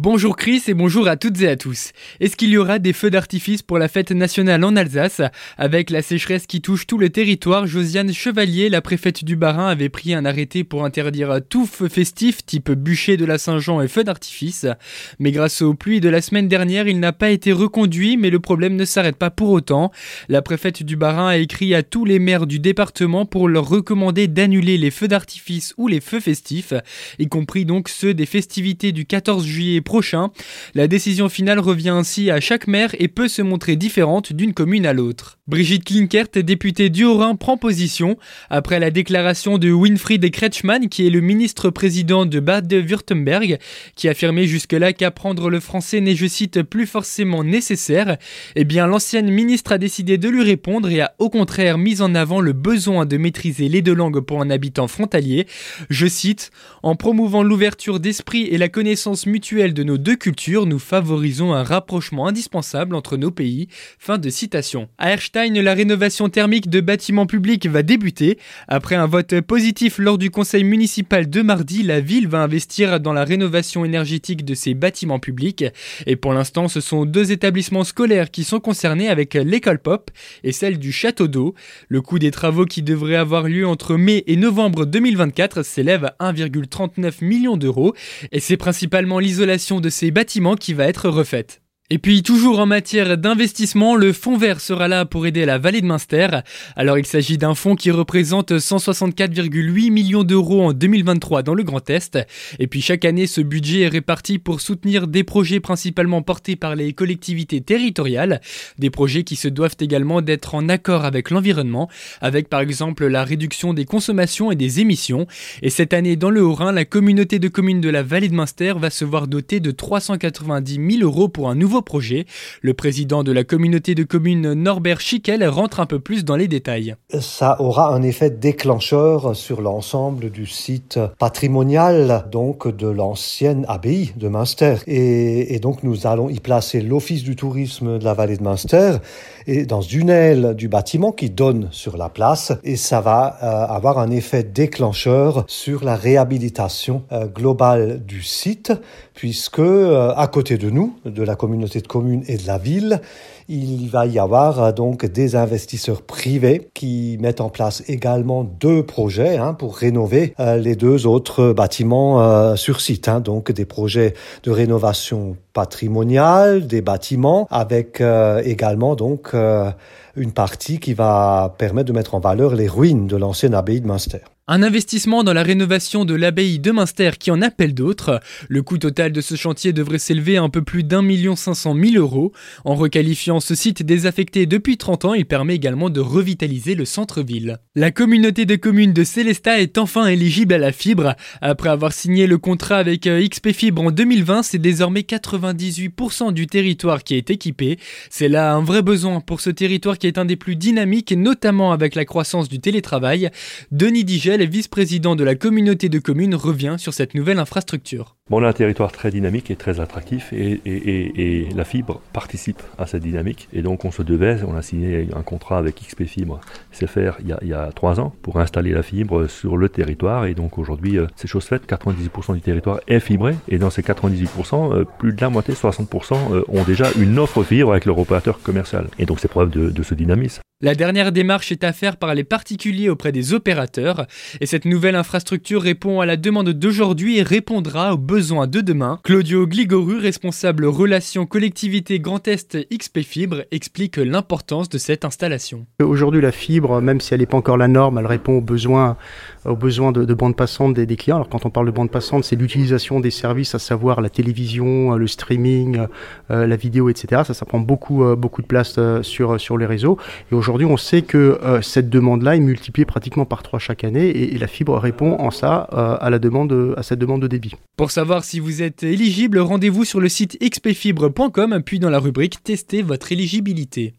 Bonjour Chris et bonjour à toutes et à tous. Est-ce qu'il y aura des feux d'artifice pour la fête nationale en Alsace? Avec la sécheresse qui touche tout le territoire, Josiane Chevalier, la préfète du Bas-Rhin, avait pris un arrêté pour interdire tout feu festif type bûcher de la Saint-Jean et feu d'artifice. Mais grâce aux pluies de la semaine dernière, il n'a pas été reconduit, mais le problème ne s'arrête pas pour autant. La préfète du Bas-Rhin a écrit à tous les maires du département pour leur recommander d'annuler les feux d'artifice ou les feux festifs, y compris donc ceux des festivités du 14 juillet prochain. La décision finale revient ainsi à chaque maire et peut se montrer différente d'une commune à l'autre. Brigitte Klinkert, députée du Haut-Rhin, prend position après la déclaration de Winfried Kretschmann, qui est le ministre-président de Bade-Württemberg, qui affirmait jusque-là qu'apprendre le français n'est, je cite, plus forcément nécessaire. Eh bien, l'ancienne ministre a décidé de lui répondre et a au contraire mis en avant le besoin de maîtriser les deux langues pour un habitant frontalier. Je cite, en promouvant l'ouverture d'esprit et la connaissance mutuelle de nos deux cultures, nous favorisons un rapprochement indispensable entre nos pays. Fin de citation. À Erstein, la rénovation thermique de bâtiments publics va débuter. Après un vote positif lors du conseil municipal de mardi, la ville va investir dans la rénovation énergétique de ses bâtiments publics. Et pour l'instant, ce sont deux établissements scolaires qui sont concernés avec l'école Pop et celle du Château d'eau. Le coût des travaux qui devraient avoir lieu entre mai et novembre 2024 s'élève à 1,39 million d'euros. Et c'est principalement l'isolation de ces bâtiments qui va être refaite. Et puis toujours en matière d'investissement, le fonds vert sera là pour aider la vallée de Munster. Alors il s'agit d'un fonds qui représente 164,8 millions d'euros en 2023 dans le Grand Est. Et puis chaque année, ce budget est réparti pour soutenir des projets principalement portés par les collectivités territoriales, des projets qui se doivent également d'être en accord avec l'environnement, avec par exemple la réduction des consommations et des émissions. Et cette année, dans le Haut-Rhin, la communauté de communes de la vallée de Munster va se voir dotée de 390 000 euros pour un nouveau projet. Le président de la communauté de communes Norbert Schickel rentre un peu plus dans les détails. Ça aura un effet déclencheur sur l'ensemble du site patrimonial donc de l'ancienne abbaye de Münster. Et, donc nous allons y placer l'office du tourisme de la vallée de Münster et dans une aile du bâtiment qui donne sur la place et ça va euh, avoir un effet déclencheur sur la réhabilitation euh, globale du site puisque euh, à côté de nous, de la communauté de communes et de la ville, il va y avoir donc des investisseurs privés qui mettent en place également deux projets hein, pour rénover les deux autres bâtiments sur site. Hein, donc des projets de rénovation patrimoniale des bâtiments avec également donc euh, une partie qui va permettre de mettre en valeur les ruines de l'ancienne abbaye de Münster. Un investissement dans la rénovation de l'abbaye de Münster qui en appelle d'autres. Le coût total de ce chantier devrait s'élever à un peu plus d'un million cinq cent mille euros. En requalifiant ce site désaffecté depuis 30 ans, il permet également de revitaliser le centre-ville. La communauté de communes de Célestat est enfin éligible à la fibre. Après avoir signé le contrat avec euh, XP Fibre en 2020, c'est désormais 98% du territoire qui est équipé. C'est là un vrai besoin pour ce territoire qui est un des plus dynamiques, notamment avec la croissance du télétravail. Denis Digel vice-président de la communauté de communes, revient sur cette nouvelle infrastructure. on a un territoire très dynamique et très attractif et, la fibre participe à cette dynamique. Et donc on se devait, on a signé un contrat avec XP Fibre CFR il y, a, trois ans pour installer la fibre sur le territoire. Et donc aujourd'hui, euh, c'est chose faite, 98% du territoire est fibré. Et dans ces 98%, euh, plus de la moitié, 60% euh, ont déjà une offre fibre avec leur opérateur commercial. Et donc c'est preuve de ce dynamisme. La dernière démarche est à faire par les particuliers auprès des opérateurs. Et cette nouvelle infrastructure répond à la demande d'aujourd'hui et répondra aux besoins de demain. Claudio Gligoru, responsable relations collectivité Grand Est XP Fibre, explique l'importance de cette installation. Aujourd'hui, la fibre, même si elle n'est pas encore la norme, elle répond aux besoins, aux besoins de, de bande passante des, clients. Alors quand on parle de bande passante, c'est l'utilisation des services, à savoir la télévision, le streaming, euh, la vidéo, etc. Ça, ça prend beaucoup, euh, beaucoup de place euh, sur, les réseaux. Aujourd'hui, on sait que euh, cette demande-là est multipliée pratiquement par trois chaque année et, la fibre répond en ça euh, à, à cette demande de débit. Pour savoir si vous êtes éligible, rendez-vous sur le site xpfibre.com puis dans la rubrique Tester votre éligibilité.